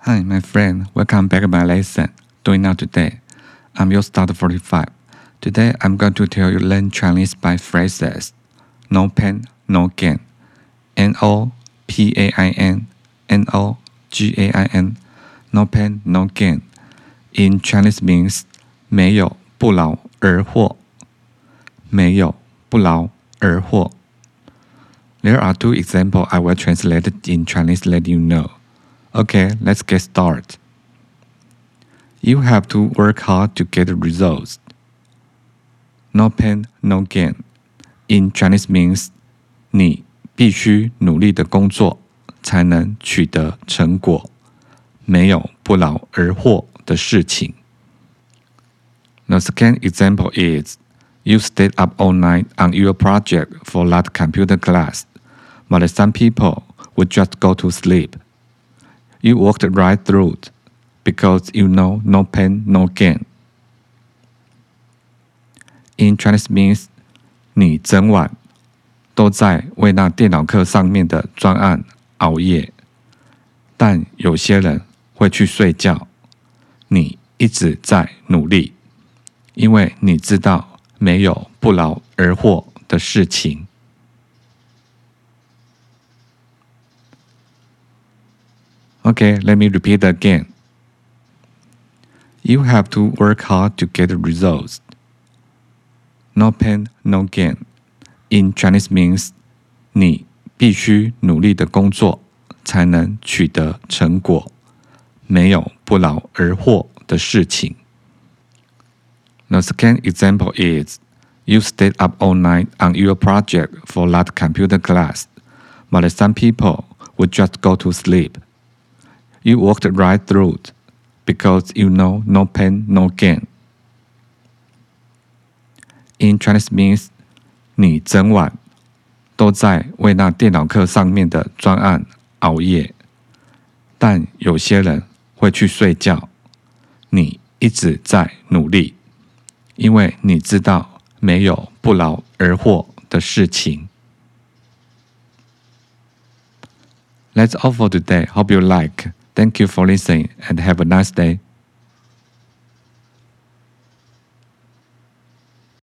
Hi, my friend. Welcome back to my lesson. Doing now today. I'm your start 45. Today I'm going to tell you learn Chinese by phrases. No pain, no gain. N O P A I N, N O G A I N. No pain, no gain. In Chinese means 没有不劳而获。没有不劳而获。There are two examples I will translate it in Chinese let you know. Okay, let's get started. You have to work hard to get results. No pain, no gain. In Chinese means 你必须努力的工作才能取得成果，没有不劳而获的事情。The second example is you stayed up all night on your project for that computer class, but some people would just go to sleep. You walked right through it because you know no pain, no gain. In Chinese means 你整晚都在为那电脑课上面的专案熬夜，但有些人会去睡觉。你一直在努力，因为你知道没有不劳而获的事情。Okay, let me repeat again. You have to work hard to get results. No pain, no gain. In Chinese means 你必须努力的工作才能取得成果，没有不劳而获的事情。The second example is you stayed up all night on your project for that computer class, but some people would just go to sleep. You walked right through it because you know no pain, no gain. In Chinese means 你整晚都在为那电脑课上面的专案熬夜，但有些人会去睡觉。你一直在努力，因为你知道没有不劳而获的事情。That's all for today. Hope you like. Thank you for listening and have a nice day.